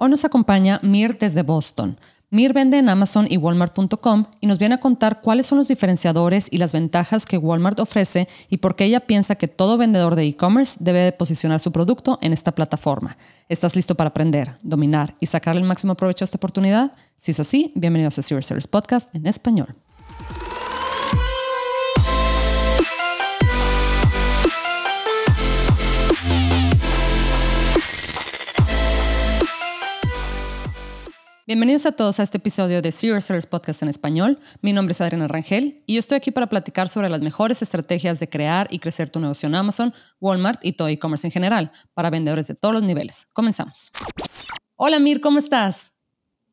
Hoy nos acompaña Mir desde Boston. Mir vende en Amazon y Walmart.com y nos viene a contar cuáles son los diferenciadores y las ventajas que Walmart ofrece y por qué ella piensa que todo vendedor de e-commerce debe posicionar su producto en esta plataforma. ¿Estás listo para aprender, dominar y sacarle el máximo provecho a esta oportunidad? Si es así, bienvenidos a Serious Sellers Podcast en español. Bienvenidos a todos a este episodio de Serious Sellers Podcast en español. Mi nombre es Adriana Rangel y yo estoy aquí para platicar sobre las mejores estrategias de crear y crecer tu negocio en Amazon, Walmart y todo e-commerce en general para vendedores de todos los niveles. Comenzamos. Hola Mir, ¿cómo estás?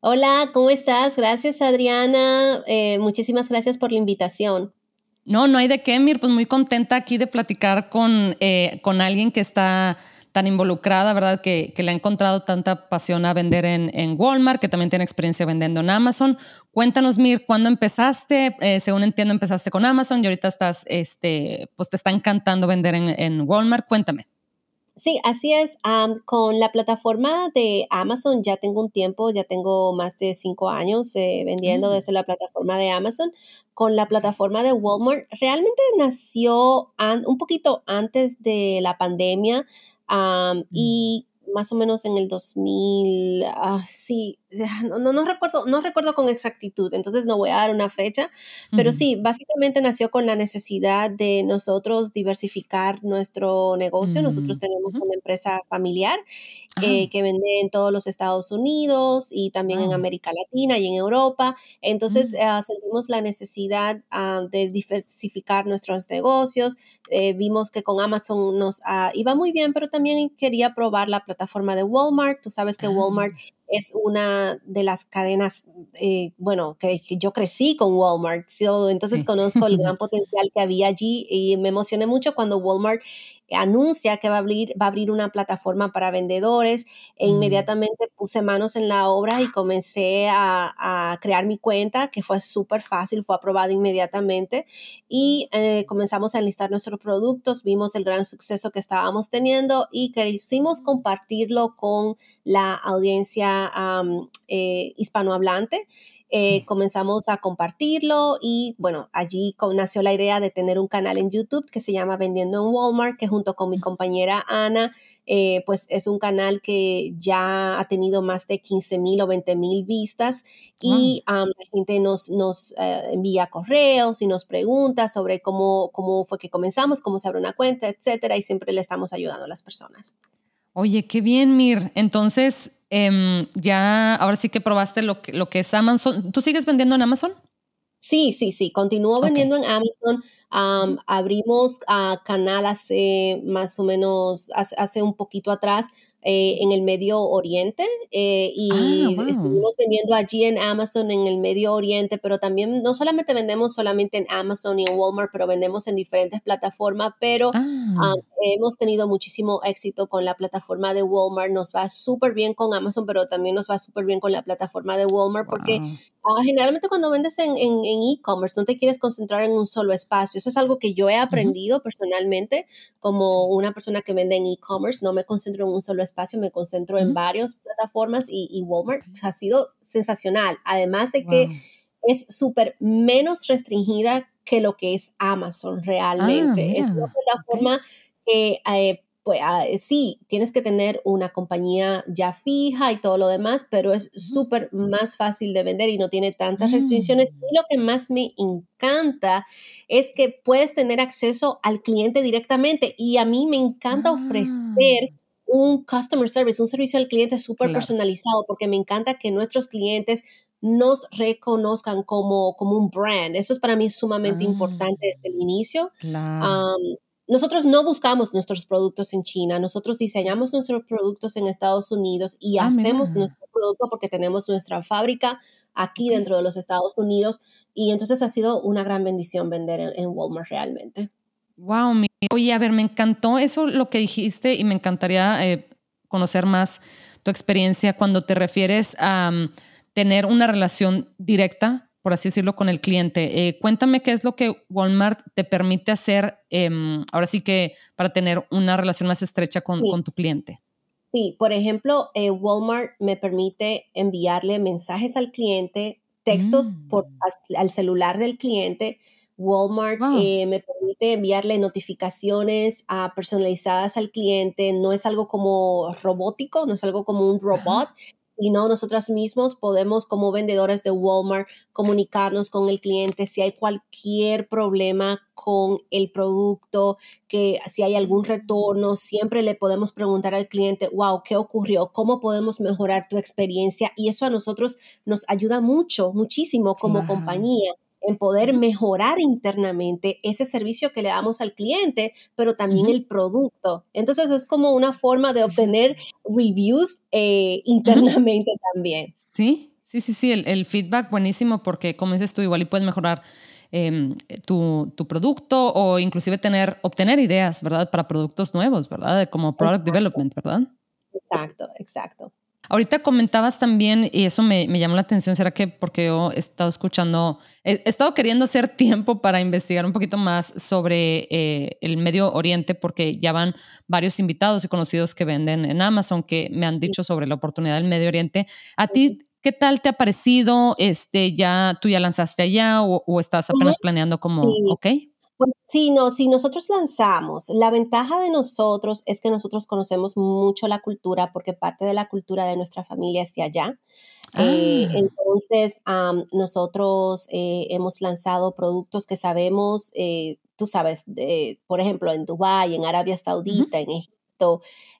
Hola, ¿cómo estás? Gracias Adriana. Eh, muchísimas gracias por la invitación. No, no hay de qué, Mir. Pues muy contenta aquí de platicar con, eh, con alguien que está tan involucrada, ¿verdad? Que, le ha encontrado tanta pasión a vender en, Walmart, que también tiene experiencia vendiendo en Amazon. Cuéntanos, Mir, ¿cuándo empezaste? Eh, según entiendo, empezaste con Amazon y ahorita estás, este, pues te está encantando vender en, Walmart. Cuéntame. Sí, así es. con la plataforma de Amazon ya tengo un tiempo, ya tengo más de cinco años eh, vendiendo mm. desde la plataforma de Amazon. Con la plataforma de Walmart, realmente nació un poquito antes de la pandemia. Mm. Y más o menos en el 2000, ah, sí, no, no, recuerdo, no recuerdo con exactitud, entonces no voy a dar una fecha, pero sí, básicamente nació con la necesidad de nosotros diversificar nuestro negocio. Nosotros mm, tenemos una empresa familiar eh, que vende en todos los Estados Unidos y también en América Latina y en Europa. Entonces mm. ah, sentimos la necesidad ah, de diversificar nuestros negocios. Eh, vimos que con Amazon nos iba muy bien, pero también quería probar la plataforma forma de Walmart. Tú sabes que Walmart ah. Es una de las cadenas, eh, bueno, que, yo crecí con Walmart, entonces conozco el gran potencial que había allí y me emocioné mucho cuando Walmart anuncia que va a abrir, va a abrir una plataforma para vendedores e mm. inmediatamente puse manos en la obra y comencé a, crear mi cuenta, que fue súper fácil, fue aprobado inmediatamente y eh, comenzamos a enlistar nuestros productos, vimos el gran suceso que estábamos teniendo y quisimos compartirlo con la audiencia eh, hispanohablante. Eh, comenzamos a compartirlo y bueno, allí nació la idea de tener un canal en YouTube que se llama Vendiendo en Walmart, que junto con mi compañera Ana, eh, pues es un canal que ya ha tenido más de 15 mil o 20 mil vistas y la gente nos, nos eh, envía correos y nos pregunta sobre cómo, cómo fue que comenzamos, cómo se abre una cuenta, etcétera, y siempre le estamos ayudando a las personas. Oye, qué bien, Mir. Entonces, Em, ya, ahora sí que probaste lo que, lo que es Amazon. ¿Tú sigues vendiendo en Amazon? Sí, sí, sí, continúo vendiendo en Amazon. abrimos a canal hace más o menos, hace, un poquito atrás, eh, en el Medio Oriente eh, y ah, estuvimos vendiendo allí en Amazon en el Medio Oriente, pero también no solamente vendemos solamente en Amazon y en Walmart, pero vendemos en diferentes plataformas, pero ah. hemos tenido muchísimo éxito con la plataforma de Walmart, nos va súper bien con Amazon, pero también nos va súper bien con la plataforma de Walmart porque ah, generalmente cuando vendes en e-commerce no te quieres concentrar en un solo espacio, eso es algo que yo he aprendido personalmente como una persona que vende en e-commerce, no me concentro en un solo espacio me concentro en varias plataformas y, Walmart. Ha sido sensacional. Además de que es súper menos restringida que lo que es Amazon realmente. Ah, es una plataforma que eh, pues ah, sí, tienes que tener una compañía ya fija y todo lo demás, pero es súper más fácil de vender y no tiene tantas restricciones. Mm. Y lo que más me encanta es que puedes tener acceso al cliente directamente y a mí me encanta ofrecer ah un customer service, un servicio al cliente súper personalizado, porque me encanta que nuestros clientes nos reconozcan como, como un brand. Eso es para mí sumamente ah. importante desde el inicio. Nosotros no buscamos nuestros productos en China, nosotros diseñamos nuestros productos en Estados Unidos y ah, hacemos nuestro producto porque tenemos nuestra fábrica aquí dentro de los Estados Unidos y entonces ha sido una gran bendición vender en Walmart realmente. Wow, oye, a ver, me encantó eso lo que dijiste y me encantaría eh, conocer más tu experiencia cuando te refieres a mm, tener una relación directa, por así decirlo, con el cliente. Eh, cuéntame qué es lo que Walmart te permite hacer, em, ahora sí que para tener una relación más estrecha con, con tu cliente. Sí, por ejemplo, eh, Walmart me permite enviarle mensajes al cliente, textos por, Mm. al celular del cliente. Walmart Wow. eh, me permite enviarle notificaciones ah, personalizadas al cliente. No es algo como robótico, no es algo como un robot. Sino nosotras mismos podemos, como vendedores de Walmart, comunicarnos con el cliente si hay cualquier problema con el producto, que si hay algún retorno, siempre le podemos preguntar al cliente, wow, ¿qué ocurrió? ¿Cómo podemos mejorar tu experiencia? Y eso a nosotros nos ayuda mucho, muchísimo como compañía en poder mejorar internamente ese servicio que le damos al cliente, pero también el producto. Entonces es como una forma de obtener reviews eh, internamente también. Sí, sí, sí, sí, el, el feedback buenísimo porque como dices tú, igual y puedes mejorar em, eh, tu, tu producto o inclusive tener, obtener ideas, ¿verdad? Para productos nuevos, ¿verdad? Como product Exacto, development, ¿verdad? exacto, exacto. Ahorita comentabas también, y eso me, me llamó la atención, ¿será que porque yo he estado escuchando, he, he estado queriendo hacer tiempo para investigar un poquito más sobre eh, el Medio Oriente, porque ya van varios invitados y conocidos que venden en Amazon que me han dicho sobre la oportunidad del Medio Oriente. ¿A ti qué tal te ha parecido? Este, ya, ¿Tú ya lanzaste allá o, o estás apenas planeando como, sí. ok? Pues sí, no, si nosotros lanzamos, la ventaja de nosotros es que nosotros conocemos mucho la cultura porque parte de la cultura de nuestra familia es de allá. Eh, Ah, entonces, nosotros eh, hemos lanzado productos que sabemos, eh, tú sabes, de- por ejemplo, en Dubái, en Arabia Saudita, en Egipto,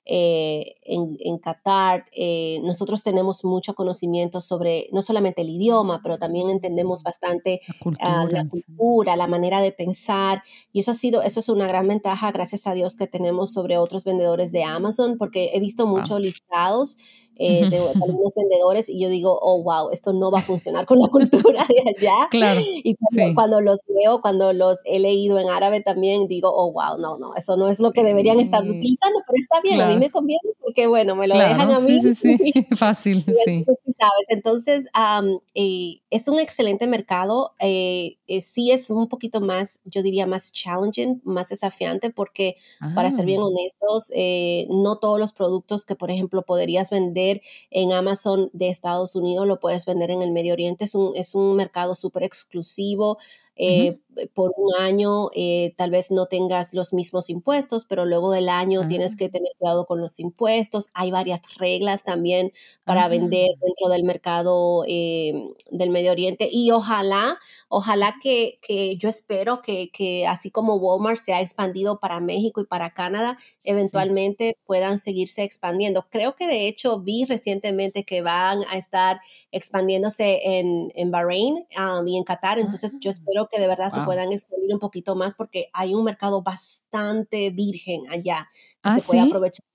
eh, en, en Qatar, eh, nosotros tenemos mucho conocimiento sobre no solamente el idioma, pero también entendemos bastante la ah, la cultura, sí. la manera de pensar. Y eso ha sido, eso es una gran ventaja, gracias a Dios, que tenemos sobre otros vendedores de Amazon, porque he visto Wow. muchos listados eh, de, de algunos vendedores y yo digo, oh, wow, esto no va a funcionar con la cultura de allá. claro, Y cuando, sí. cuando los veo, cuando los he leído en árabe también, digo, oh, wow, no, no, eso no es lo que deberían estar Sí, utilizando, pero está bien, a mí claro. me conviene porque, bueno, me lo dejan Claro, a mí sí, sí, sí, fácil, y sí. entonces, sabes, entonces, am, eh, es un excelente mercado, eh, eh, sí es un poquito más, yo diría más challenging, más desafiante, porque para ser bien Ah, honestos, eh, no todos los productos que, por ejemplo, podrías vender en Amazon de Estados Unidos lo puedes vender en el Medio Oriente, es un, es un mercado súper exclusivo. Eh, por un año eh, tal vez no tengas los mismos impuestos, pero luego del año tienes ah, que tener cuidado con los impuestos. Hay varias reglas también para vender ah, dentro del mercado eh, del Medio Oriente y ojalá, ojalá que, que yo espero que, que así como Walmart se ha expandido para México y para Canadá, sí. eventualmente puedan seguirse expandiendo. Creo que de hecho vi recientemente que van a estar expandiéndose en, en Bahrein um, y en Qatar, Ah, entonces yo espero que de verdad se puedan expandir un poquito más porque hay un mercado bastante virgen allá que Ah, se puede ¿sí? aprovechar.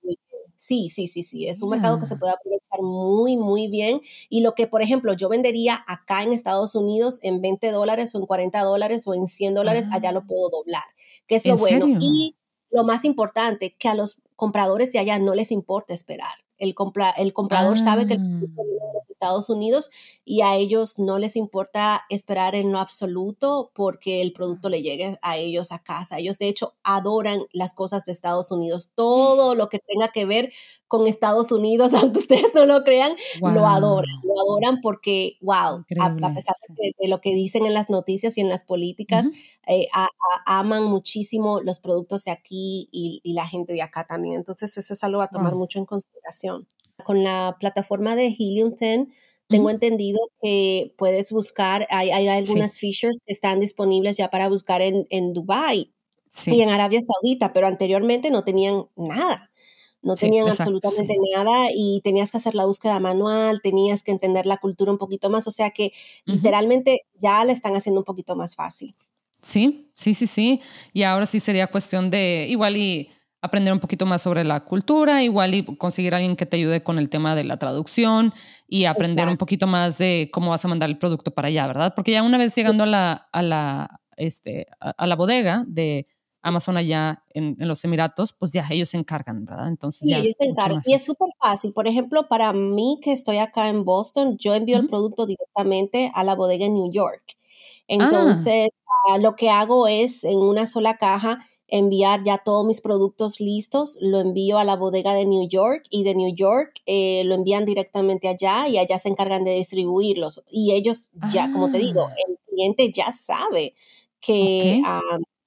Sí, sí, sí, sí, es un mercado que se Mira. puede aprovechar muy, muy bien. Y lo que, por ejemplo, yo vendería acá en Estados Unidos en 20 dólares o en 40 dólares o en 100 dólares, allá Ah, lo puedo doblar, que es lo ¿en bueno. serio? Y lo más importante, que a los compradores de allá no les importa esperar. El, compra, el comprador sabe que el Ah, producto viene de los Estados Unidos y a ellos no les importa esperar en lo absoluto porque el producto le llegue a ellos a casa. Ellos de hecho adoran las cosas de Estados Unidos. Todo lo que tenga que ver con Estados Unidos, aunque ustedes no lo crean, lo adoran. Lo adoran porque, wow, a, a pesar sí. de, de, lo que dicen en las noticias y en las políticas, Ujú, eh, a, a, aman muchísimo los productos de aquí y, y, la gente de acá también. Entonces eso es algo a tomar guau, mucho en consideración. Con la plataforma de Helium 10 tengo entendido que puedes buscar, hay, hay sí, algunas features que están disponibles ya para buscar en, en Dubai y en sí, Arabia Saudita, pero anteriormente no tenían nada, no sí, tenían exacto, absolutamente sí. nada y tenías que hacer la búsqueda manual, tenías que entender la cultura un poquito más, o sea que literalmente ya la están haciendo un poquito más fácil. Sí, sí, sí, sí. Y ahora sí sería cuestión de igual y aprender un poquito más sobre la cultura, igual y conseguir a alguien que te ayude con el tema de la traducción y aprender un poquito más de cómo vas a mandar el producto para allá, ¿verdad? Porque ya una vez llegando a la, a la, este, a, a la bodega de Amazon allá en, en los Emiratos, pues ya ellos se encargan, ¿verdad? Entonces Sí, ya ellos se encargan. Y es súper fácil. Por ejemplo, para mí que estoy acá en Boston, yo envío el producto directamente a la bodega en New York. Ah, Entonces, ah, lo que hago es en una sola caja enviar ya todos mis productos listos, lo envío a la bodega de New York y de New York eh, lo envían directamente allá y allá se encargan de distribuirlos. Y ellos ya, como te digo, Ah, el cliente ya sabe que,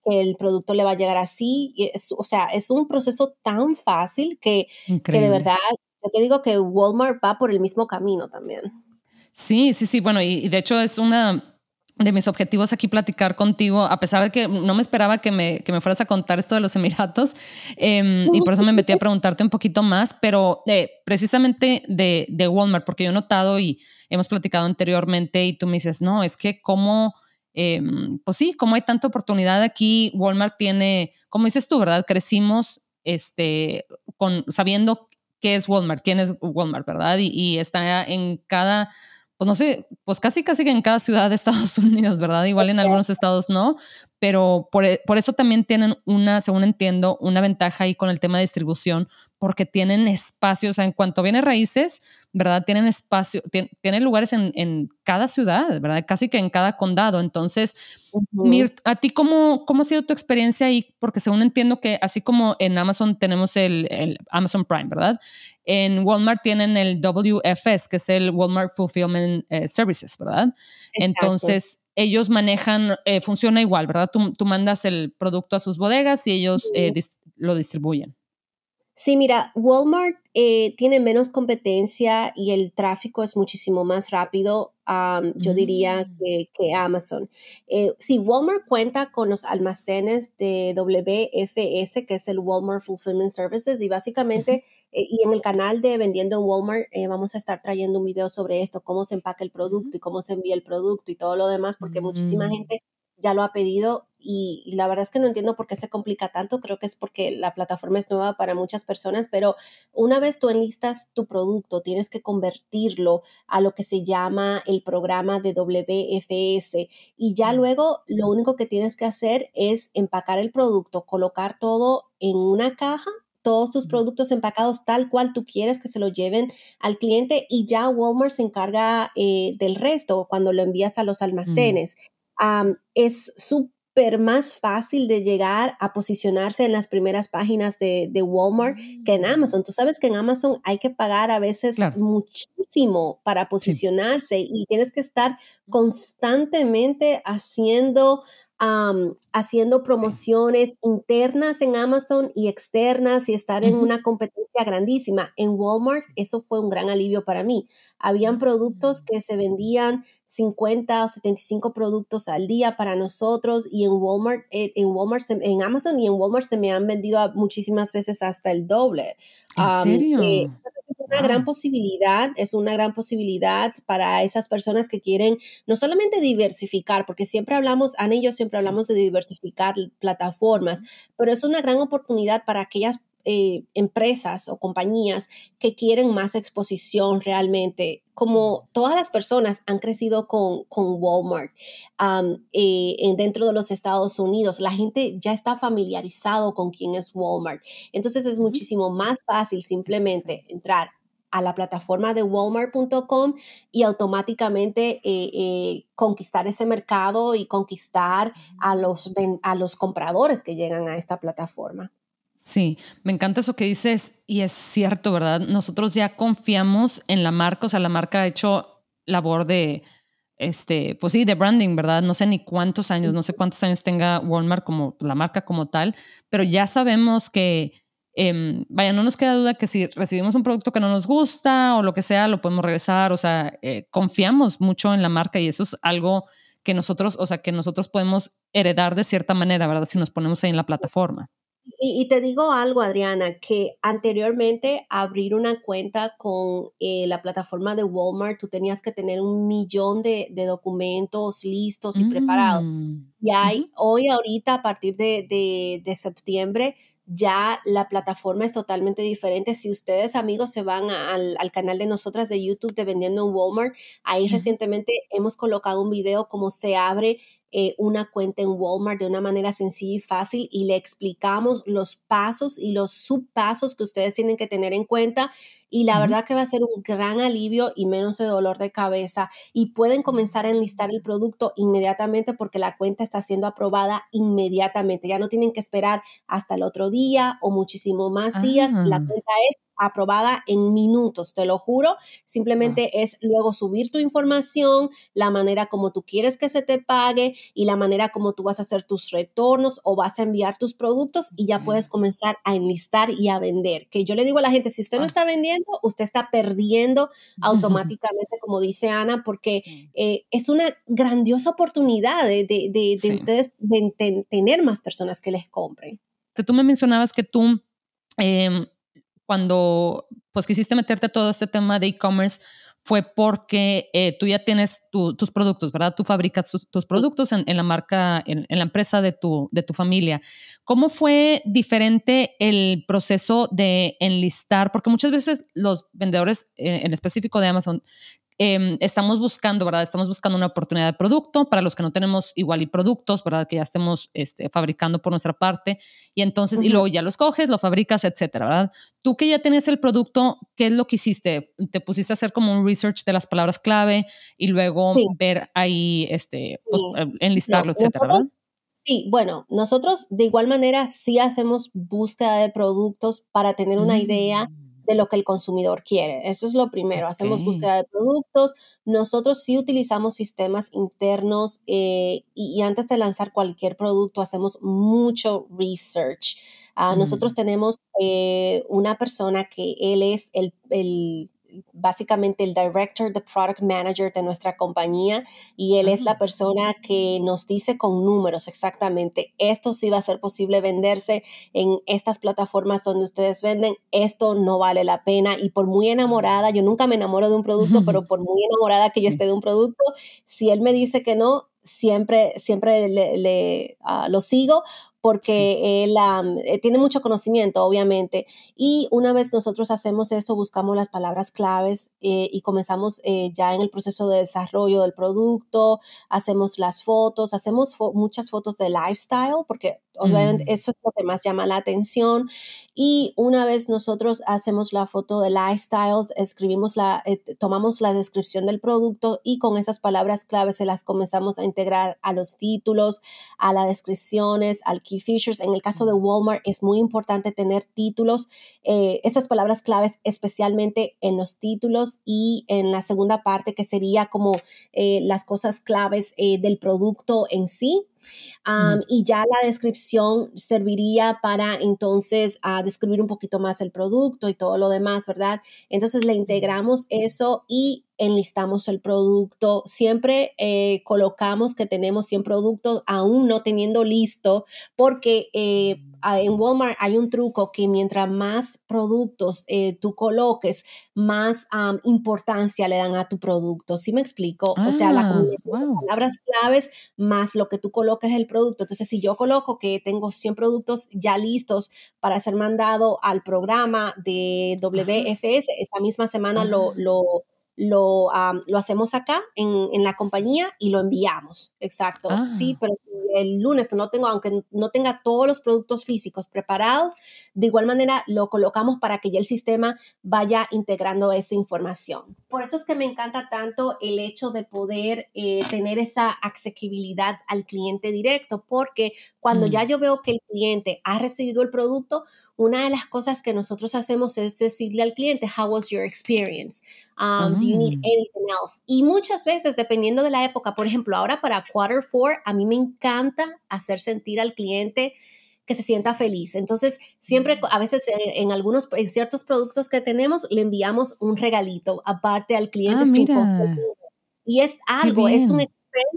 que el producto le va a llegar así. es- o sea, es un proceso tan fácil que, que de verdad, yo te digo que Walmart va por el mismo camino también. Sí, sí, sí. Bueno, y, y de hecho es una de mis objetivos aquí platicar contigo, a pesar de que no me esperaba que me, que me fueras a contar esto de los Emiratos, eh, y por eso me metí a preguntarte un poquito más, pero eh, precisamente de, de, Walmart, porque yo he notado y hemos platicado anteriormente y tú me dices, no, es que cómo, eh, pues sí, como hay tanta oportunidad aquí, Walmart tiene, como dices tú, ¿verdad? Crecimos este, con, sabiendo qué es Walmart, quién es Walmart, ¿verdad? Y, y está en cada pues no sé, pues casi casi que en cada ciudad de Estados Unidos, ¿verdad? Igual en algunos estados no, pero por, por, eso también tienen una, según entiendo, una ventaja ahí con el tema de distribución, porque tienen espacios, o sea, en cuanto viene raíces, ¿verdad? Tienen espacio, tienen, tienen lugares en, en, cada ciudad, ¿verdad? Casi que en cada condado. Entonces, uh -huh. ¿a ti cómo, cómo ha sido tu experiencia ahí? Porque según entiendo que así como en Amazon tenemos el, el Amazon Prime, ¿verdad? En Walmart tienen el WFS, que es el Walmart Fulfillment eh, Services, ¿verdad? Exacto. Entonces, ellos manejan, eh, funciona igual, ¿verdad? Tú, tú, mandas el producto a sus bodegas y ellos sí. eh, dis lo distribuyen. Sí, mira, Walmart eh, tiene menos competencia y el tráfico es muchísimo más rápido, um, yo mm. diría, que, que Amazon. Eh, sí, Walmart cuenta con los almacenes de WFS, que es el Walmart Fulfillment Services, y básicamente, uh -huh. Eh, y en el canal de Vendiendo en Walmart eh, vamos a estar trayendo un video sobre esto, cómo se empaca el producto y cómo se envía el producto y todo lo demás, porque muchísima gente ya lo ha pedido y, y, la verdad es que no entiendo por qué se complica tanto, creo que es porque la plataforma es nueva para muchas personas, pero una vez tú enlistas tu producto, tienes que convertirlo a lo que se llama el programa de WFS y ya luego lo único que tienes que hacer es empacar el producto, colocar todo en una caja todos tus productos empacados tal cual tú quieres que se lo lleven al cliente y ya Walmart se encarga eh, del resto cuando lo envías a los almacenes. Mm. Um, es súper más fácil de llegar a posicionarse en las primeras páginas de, de, Walmart que en Amazon. Tú sabes que en Amazon hay que pagar a veces claro. muchísimo para posicionarse sí. y tienes que estar constantemente haciendo Um, haciendo promociones internas en Amazon y externas y estar en una competencia grandísima. En Walmart eso fue un gran alivio para mí. Habían productos que se vendían 50 o 75 productos al día para nosotros y en Walmart, eh, en Walmart, en Amazon y en Walmart se me han vendido muchísimas veces hasta el doble. ¿En um, serio? Eh, es una gran posibilidad, es una gran posibilidad para esas personas que quieren no solamente diversificar, porque siempre hablamos, Ana y yo siempre hablamos de diversificar plataformas, pero es una gran oportunidad para aquellas eh, empresas o compañías que quieren más exposición realmente, como todas las personas han crecido con, con Walmart um, eh, dentro de los Estados Unidos, la gente ya está familiarizado con quién es Walmart. Entonces es muchísimo más fácil simplemente entrar a la plataforma de walmart.com y automáticamente eh, eh, conquistar ese mercado y conquistar a los, a los compradores que llegan a esta plataforma. Sí, me encanta eso que dices y es cierto, ¿verdad? Nosotros ya confiamos en la marca, o sea, la marca ha hecho labor de, este, pues sí, de branding, ¿verdad? No sé ni cuántos años, no sé cuántos años tenga Walmart como la marca como tal, pero ya sabemos que, eh, vaya, no nos queda duda que si recibimos un producto que no nos gusta o lo que sea, lo podemos regresar, o sea, eh, confiamos mucho en la marca y eso es algo que nosotros, o sea, que nosotros podemos heredar de cierta manera, ¿verdad? Si nos ponemos ahí en la plataforma. Y, y, te digo algo, Adriana, que anteriormente abrir una cuenta con eh, la plataforma de Walmart, tú tenías que tener un millón de, de documentos listos y mm. preparados. Y hay, uh -huh. hoy, ahorita, a partir de, de, de, septiembre, ya la plataforma es totalmente diferente. Si ustedes, amigos, se van a, al, al, canal de nosotras de YouTube de Vendiendo en Walmart, ahí uh -huh. recientemente hemos colocado un video cómo se abre eh, una cuenta en Walmart de una manera sencilla y fácil y le explicamos los pasos y los subpasos que ustedes tienen que tener en cuenta y la verdad que va a ser un gran alivio y menos de dolor de cabeza y pueden comenzar a enlistar el producto inmediatamente porque la cuenta está siendo aprobada inmediatamente. Ya no tienen que esperar hasta el otro día o muchísimo más días. La ah. cuenta es aprobada en minutos, te lo juro. Simplemente es luego subir tu información, la manera como tú quieres que se te pague y la manera como tú vas a hacer tus retornos o vas a enviar tus productos y ya puedes comenzar a enlistar y a vender. Que yo le digo a la gente, si usted no está vendiendo, usted está perdiendo automáticamente, como dice Ana, porque eh, es una grandiosa oportunidad de, de, ustedes de, tener más personas que les compren. Tú me mencionabas que tú... Em, cuando pues quisiste meterte a todo este tema de e-commerce fue porque eh, tú ya tienes tus productos, ¿verdad? Tú fabricas tus, productos en, la marca, en, la empresa de tu, de tu familia. ¿Cómo fue diferente el proceso de enlistar? Porque muchas veces los vendedores, eh, en específico de Amazon, Em, estamos buscando, ¿verdad? Estamos buscando una oportunidad de producto para los que no tenemos igual y productos, ¿verdad? Que ya estemos este, fabricando por nuestra parte. Y entonces, y luego ya los coges, lo fabricas, etcétera, ¿verdad? Tú que ya tienes el producto, ¿qué es lo que hiciste? ¿Te pusiste a hacer como un research de las palabras clave y luego ver ahí, este, pues, eh, enlistarlo, etcétera, ¿verdad? Sí, bueno, nosotros de igual manera sí hacemos búsqueda de productos para tener una idea mm de lo que el consumidor quiere. Eso es lo primero. Hacemos búsqueda de productos. Nosotros sí utilizamos sistemas internos eh, y, antes de lanzar cualquier producto hacemos mucho research. Ah, nosotros mm. tenemos eh, una persona que él es el, el básicamente el director, the product manager de nuestra compañía y él es la persona que nos dice con números exactamente, esto sí va a ser posible venderse en estas plataformas donde ustedes venden, esto no vale la pena y por muy enamorada, yo nunca me enamoro de un producto, pero por muy enamorada que yo esté de un producto, si él me dice que no, siempre, siempre le, ah, lo sigo porque él eh, tiene mucho conocimiento, obviamente. Y una vez nosotros hacemos eso, buscamos las palabras claves eh, y comenzamos eh, ya en el proceso de desarrollo del producto, hacemos las fotos, hacemos muchas fotos de lifestyle, porque obviamente mm. eso es lo que más llama la atención. Y una vez nosotros hacemos la foto de lifestyles, escribimos la, tomamos la descripción del producto y con esas palabras claves se las comenzamos a integrar a los títulos, a las descripciones, al key features. En el caso de Walmart es muy importante tener títulos, eh, esas palabras claves especialmente en los títulos y en la segunda parte que sería como eh, las cosas claves eh, del producto en sí y ya la descripción serviría para entonces a describir un poquito más el producto y todo lo demás, ¿verdad? Entonces le integramos eso y enlistamos el producto. Siempre eh, colocamos que tenemos 100 productos aún no teniendo listo porque eh, en Walmart hay un truco que mientras más productos eh, tú coloques, más importancia le dan a tu producto. ¿Sí me explico? o sea, la ah, palabras claves más lo que tú coloques el producto. Entonces, si yo coloco que tengo 100 productos ya listos para ser mandado al programa de WFS, esa misma semana lo, lo lo, lo hacemos acá en, en, la compañía y lo enviamos. Exacto. Sí, ah. pero si el lunes no tengo, aunque no tenga todos los productos físicos preparados, de igual manera lo colocamos para que ya el sistema vaya integrando esa información. Por eso es que me encanta tanto el hecho de poder eh, tener esa accesibilidad al cliente directo, porque cuando ya mm. yo veo que el cliente ha recibido el producto, una de las cosas que nosotros hacemos es decirle al cliente, how was your experience? Um, do you need ah. anything else? Y muchas veces, dependiendo de la época, por ejemplo, ahora para quarter four, a mí me encanta hacer sentir al cliente que se sienta feliz. Entonces, siempre, mm. a veces eh, en algunos, en ciertos productos que tenemos, le enviamos un regalito aparte al cliente. Ah, y es algo, es un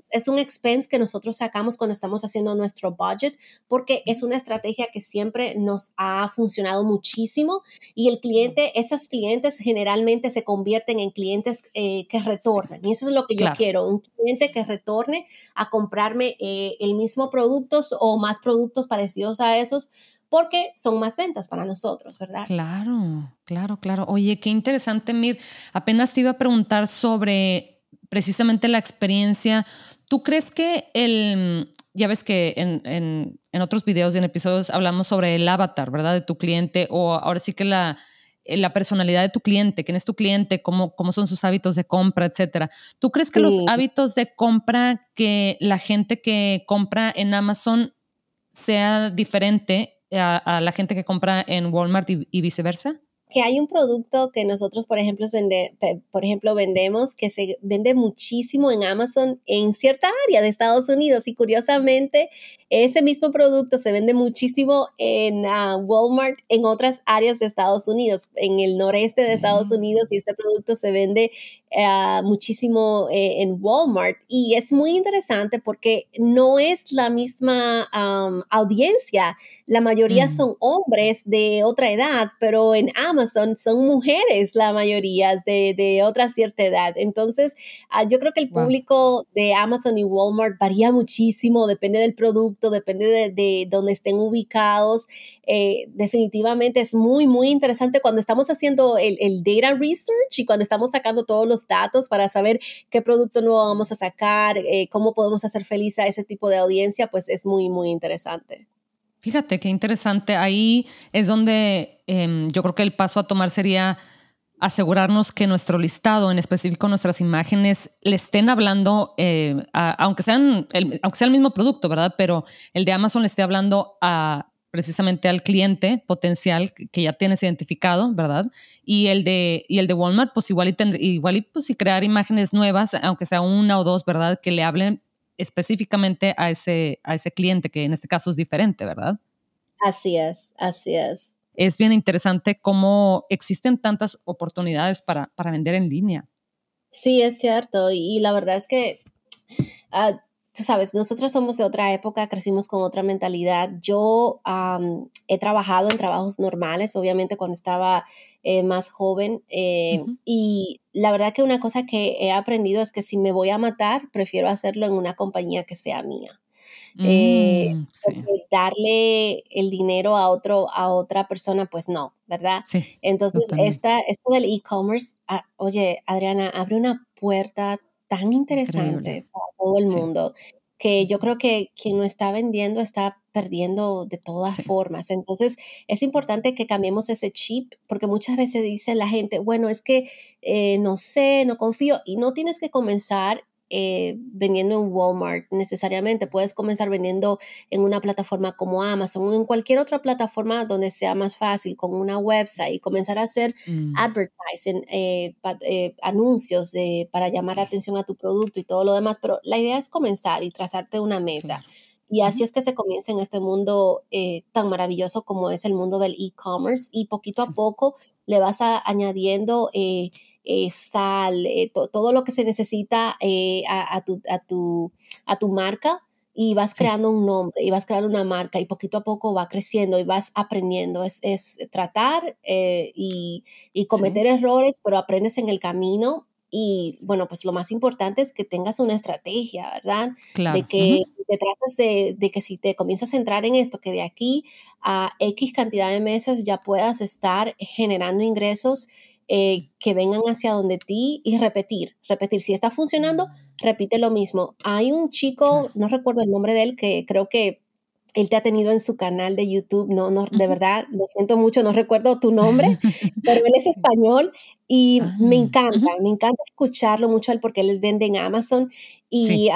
es un expense que nosotros sacamos cuando estamos haciendo nuestro budget porque es una estrategia que siempre nos ha funcionado muchísimo y el cliente, esos clientes generalmente se convierten en clientes eh, que retornan y eso es lo que yo quiero, un cliente que retorne a comprarme eh, el mismo producto o más productos parecidos a esos porque son más ventas para nosotros, ¿verdad? Claro, claro, claro. Oye, qué interesante, Mir. Apenas te iba a preguntar sobre precisamente la experiencia. ¿Tú crees que el, ya ves que en, en, en, otros videos y en episodios hablamos sobre el avatar, ¿verdad? De tu cliente o ahora sí que la, la personalidad de tu cliente, quién es tu cliente, cómo, cómo son sus hábitos de compra, etcétera. ¿Tú crees que los hábitos de compra que la gente que compra en Amazon sea diferente a, la gente que compra en Walmart y viceversa? Que hay un producto que nosotros, por ejemplo, vende, por ejemplo, vendemos que se vende muchísimo en Amazon en cierta área de Estados Unidos y curiosamente ese mismo producto se vende muchísimo en ah, Walmart en otras áreas de Estados Unidos, en el noreste de Estados Unidos y este producto se vende uh, muchísimo eh, en Walmart y es muy interesante porque no es la misma audiencia. La mayoría son hombres de otra edad, pero en Amazon son mujeres la mayoría de, de otra cierta edad. Entonces, uh, yo creo que el público de Amazon y Walmart varía muchísimo, depende del producto, depende de, de dónde estén ubicados. Eh, definitivamente es muy, muy interesante cuando estamos haciendo el, el data research y cuando estamos sacando todos los datos para saber qué producto nuevo vamos a sacar, eh, cómo podemos hacer feliz a ese tipo de audiencia, pues es muy, muy interesante. Fíjate qué interesante. Ahí es donde em, yo creo que el paso a tomar sería asegurarnos que nuestro listado, en específico nuestras imágenes, le estén hablando, eh, aunque, sean aunque sea el mismo producto, ¿verdad? Pero el de Amazon le esté hablando a precisamente al cliente potencial que ya tienes identificado, ¿verdad? Y el de, y el de Walmart, pues igual y, igual y pues y crear imágenes nuevas, aunque sea una o dos, ¿verdad? Que le hablen específicamente a ese, a ese cliente, que en este caso es diferente, ¿verdad? Así es, así es. Es bien interesante cómo existen tantas oportunidades para, para vender en línea. Sí, es cierto. Y, la verdad es que ah, tú sabes, nosotros somos de otra época, crecimos con otra mentalidad. Yo he trabajado en trabajos normales, obviamente cuando estaba eh, más joven, eh, y la verdad que una cosa que he aprendido es que si me voy a matar, prefiero hacerlo en una compañía que sea mía. Eh, mm, darle el dinero a otro a otra persona pues no verdad entonces esta, esto del e-commerce ah, oye Adriana abre una puerta tan interesante para todo el mundo que yo creo que quien no está vendiendo está perdiendo de todas formas. Entonces, es importante que cambiemos ese chip, porque muchas veces dice la gente, bueno, es que eh, no sé, no confío, y no tienes que comenzar eh, vendiendo en Walmart necesariamente. Puedes comenzar vendiendo en una plataforma como Amazon o en cualquier otra plataforma donde sea más fácil, con una website y comenzar a hacer mm. advertising, eh, eh, anuncios de, para llamar atención a tu producto y todo lo demás. Pero la idea es comenzar y trazarte una meta. Y así es que se comienza en este mundo tan maravilloso como es el mundo del e-commerce y poquito a poco le vas añadiendo eh, sal, eh, todo lo que se necesita eh, a, tu, a, tu, a tu marca y vas creando un nombre y vas creando una marca y poquito a poco va creciendo y vas aprendiendo. Es, es tratar y, y, cometer errores, pero aprendes en el camino. Y bueno, pues lo más importante es que tengas una estrategia, ¿verdad? Claro. De que te tratas de, de, que si te comienzas a entrar en esto, que de aquí a X cantidad de meses ya puedas estar generando ingresos eh, que vengan hacia donde ti y repetir, repetir. Si está funcionando, repite lo mismo. Hay un chico, no recuerdo el nombre de él, que creo que él te ha tenido en su canal de YouTube, no, no, de verdad, lo siento mucho, no recuerdo tu nombre, pero él es español y me ah, encanta, me encanta escucharlo mucho él porque él vende en Amazon y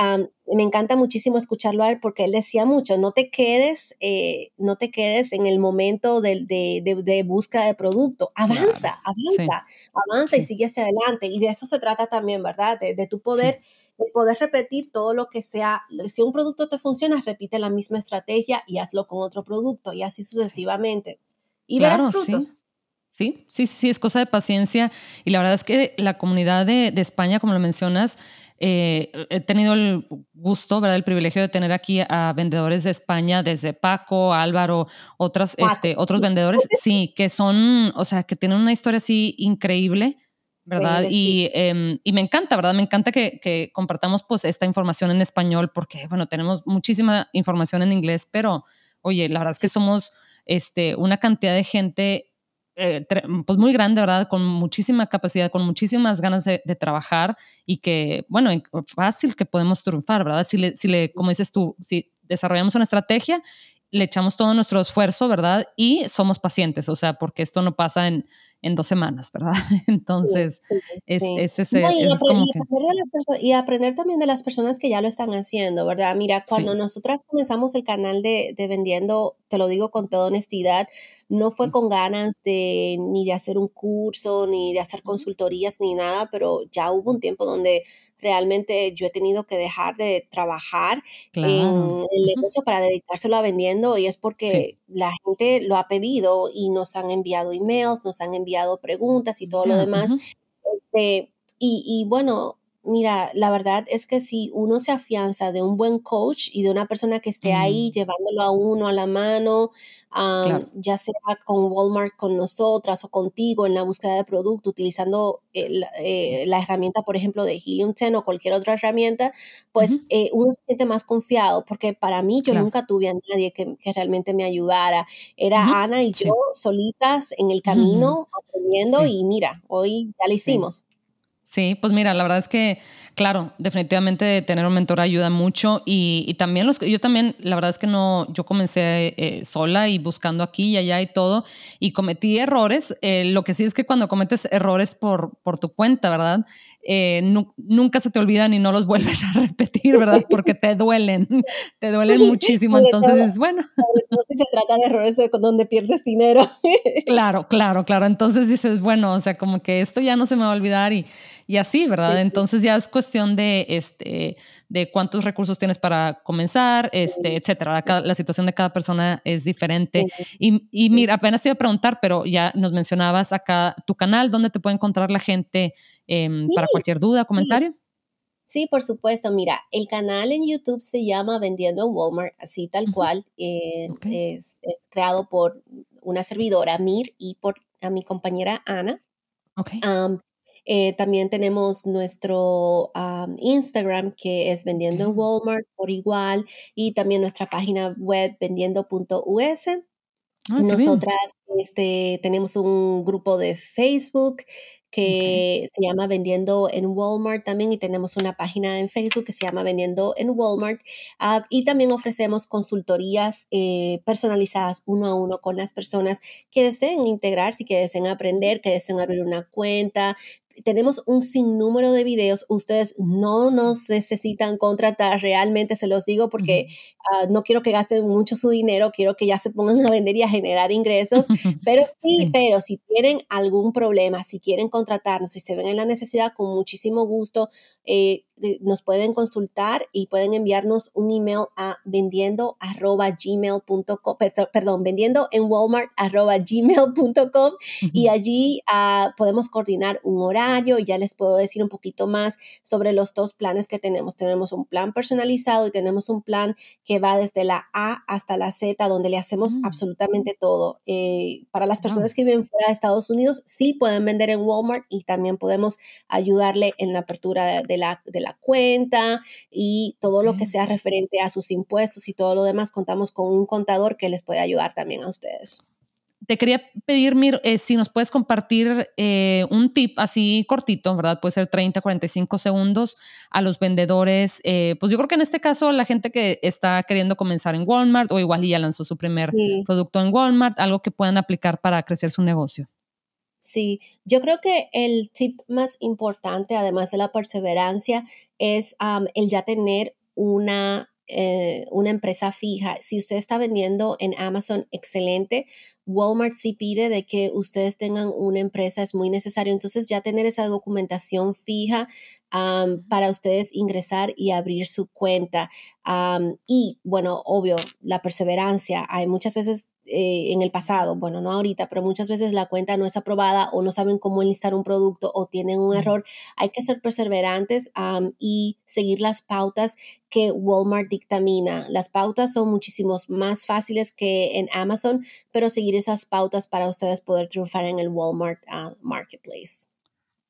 me encanta muchísimo escucharlo a él porque él decía mucho, no te quedes, eh, no te quedes en el momento de, de, de, búsqueda de producto, avanza, avanza, avanza y sigue hacia adelante. Y de eso se trata también, ¿verdad? De, de tu poder, de poder repetir todo lo que sea. Si un producto te funciona, repite la misma estrategia y hazlo con otro producto y así sucesivamente. Y verás frutos. Sí, sí, sí, es cosa de paciencia. Y la verdad es que la comunidad de, de España, como lo mencionas, eh, he tenido el gusto, ¿verdad? el privilegio de tener aquí a vendedores de España, desde Paco, Álvaro, otras, este, otros vendedores, sí, que son, o sea, que tienen una historia así increíble. ¿verdad? Y, em, y, me encanta, ¿verdad? Me encanta que, que, compartamos pues esta información en español porque, bueno, tenemos muchísima información en inglés, pero, oye, la verdad es que somos este, una cantidad de gente eh, pues muy grande, ¿verdad? Con muchísima capacidad, con muchísimas ganas de, trabajar y que, bueno, fácil que podemos triunfar, ¿verdad? Si le, si le, como dices tú, si desarrollamos una estrategia, le echamos todo nuestro esfuerzo, ¿verdad? Y somos pacientes, o sea, porque esto no pasa en, en dos semanas, ¿verdad? Entonces, es, ese, y, aprender también de las personas que ya lo están haciendo, ¿verdad? Mira, cuando nosotras comenzamos el canal de, de Vendiendo, te lo digo con toda honestidad, no fue con ganas de ni de hacer un curso, ni de hacer consultorías, ni nada, pero ya hubo un tiempo donde realmente yo he tenido que dejar de trabajar en el negocio para dedicárselo a vendiendo y es porque la gente lo ha pedido y nos han enviado emails, nos han enviado preguntas y todo lo demás. Este, y, y bueno, Mira, la verdad es que si uno se afianza de un buen coach y de una persona que esté ahí llevándolo a uno a la mano, ya sea con Walmart, con nosotras o contigo en la búsqueda de producto, utilizando eh, la herramienta, por ejemplo, de Helium 10 o cualquier otra herramienta, pues eh, uno se siente más confiado, porque para mí yo nunca tuve a nadie que, realmente me ayudara. Era Ana y yo solitas en el camino aprendiendo y mira, hoy ya lo hicimos. Sí, pues mira, la verdad es que, claro, definitivamente tener un mentor ayuda mucho y, también los, yo también, la verdad es que no, yo comencé eh, sola y buscando aquí y allá y todo y cometí errores. Eh, lo que sí es que cuando cometes errores por, por tu cuenta, ¿verdad? Eh, nunca se te olvidan y no los vuelves a repetir, ¿verdad? Porque te duelen, te duelen muchísimo. Entonces es bueno. No sé si se trata de errores donde pierdes dinero. Claro, claro, claro. Entonces dices, bueno, o sea, como que esto ya no se me va a olvidar y, y así, ¿verdad? Entonces ya es cuestión de, este, de cuántos recursos tienes para comenzar, este, etcétera. La, situación de cada persona es diferente. Y, y mira, apenas te iba a preguntar, pero ya nos mencionabas acá tu canal, ¿dónde te puede encontrar la gente em, para cualquier duda, comentario? Sí. por supuesto. Mira, el canal en YouTube se llama Vendiendo en Walmart, así tal cual. Eh, es, creado por una servidora, Mir, y por a mi compañera Ana. Okay. Eh, también tenemos nuestro Instagram que es vendiendo en Walmart por igual y también nuestra página web vendiendo.us. Ah, Nosotras este, tenemos un grupo de Facebook que se llama Vendiendo en Walmart también y tenemos una página en Facebook que se llama Vendiendo en Walmart ah, y también ofrecemos consultorías eh, personalizadas uno a uno con las personas que deseen integrarse que deseen aprender, que deseen abrir una cuenta, tenemos un sinnúmero de videos. Ustedes no nos necesitan contratar, realmente se los digo porque ah, no quiero que gasten mucho su dinero, quiero que ya se pongan a vender y a generar ingresos. Pero sí, pero si tienen algún problema, si quieren contratarnos, si se ven en la necesidad, con muchísimo gusto, eh, nos pueden consultar y pueden enviarnos un email a vendiendo arroba gmail.com, perdón, vendiendo en walmart arroba gmail.com y allí uh, podemos coordinar un horario y ya les puedo decir un poquito más sobre los dos planes que tenemos. Tenemos un plan personalizado y tenemos un plan que va desde la A hasta la Z, donde le hacemos mm. absolutamente todo. Eh, para las personas que viven fuera de Estados Unidos, sí pueden vender en Walmart y también podemos ayudarle en la apertura de la, de la cuenta y todo lo que sea referente a sus impuestos y todo lo demás, contamos con un contador que les puede ayudar también a ustedes. Te quería pedir, Mir, eh, si nos puedes compartir eh, un tip así cortito, ¿verdad? Puede ser 30, 45 segundos a los vendedores. Eh, pues yo creo que en este caso la gente que está queriendo comenzar en Walmart o igual ya lanzó su primer producto en Walmart, algo que puedan aplicar para crecer su negocio. Sí, yo creo que el tip más importante, además de la perseverancia, es el ya tener una, eh, una empresa fija. Si usted está vendiendo en Amazon, excelente. Walmart sí pide de que ustedes tengan una empresa, es muy necesario. Entonces ya tener esa documentación fija para ustedes ingresar y abrir su cuenta. y bueno, obvio, la perseverancia. Hay muchas veces eh, en el pasado, bueno, no ahorita, pero muchas veces la cuenta no es aprobada o no saben cómo enlistar un producto o tienen un error. Hay que ser perseverantes y seguir las pautas que Walmart dictamina. Las pautas son muchísimos más fáciles que en Amazon, pero seguir esas pautas para ustedes poder triunfar en el Walmart ah, Marketplace.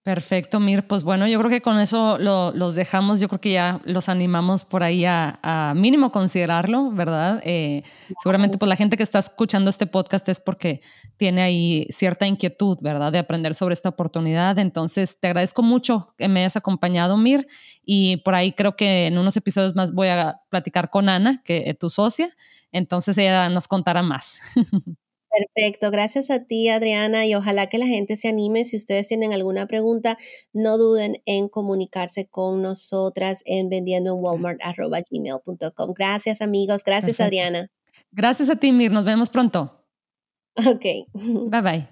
Perfecto, Mir. Pues bueno, yo creo que con eso los dejamos. Yo creo que ya los animamos por ahí a, mínimo considerarlo, ¿verdad? Eh, seguramente pues la gente que está escuchando este podcast es porque tiene ahí cierta inquietud, ¿verdad? De aprender sobre esta oportunidad. Entonces, te agradezco mucho que me hayas acompañado, Mir. Y por ahí creo que en unos episodios más voy a platicar con Ana, que es tu socia. Entonces ella nos contará más. Perfecto, gracias a ti Adriana y ojalá que la gente se anime. Si ustedes tienen alguna pregunta, no duden en comunicarse con nosotras en vendiendo en walmart.gmail.com. Gracias amigos, gracias Adriana. Gracias a ti Mir, nos vemos pronto. Ok. Bye bye.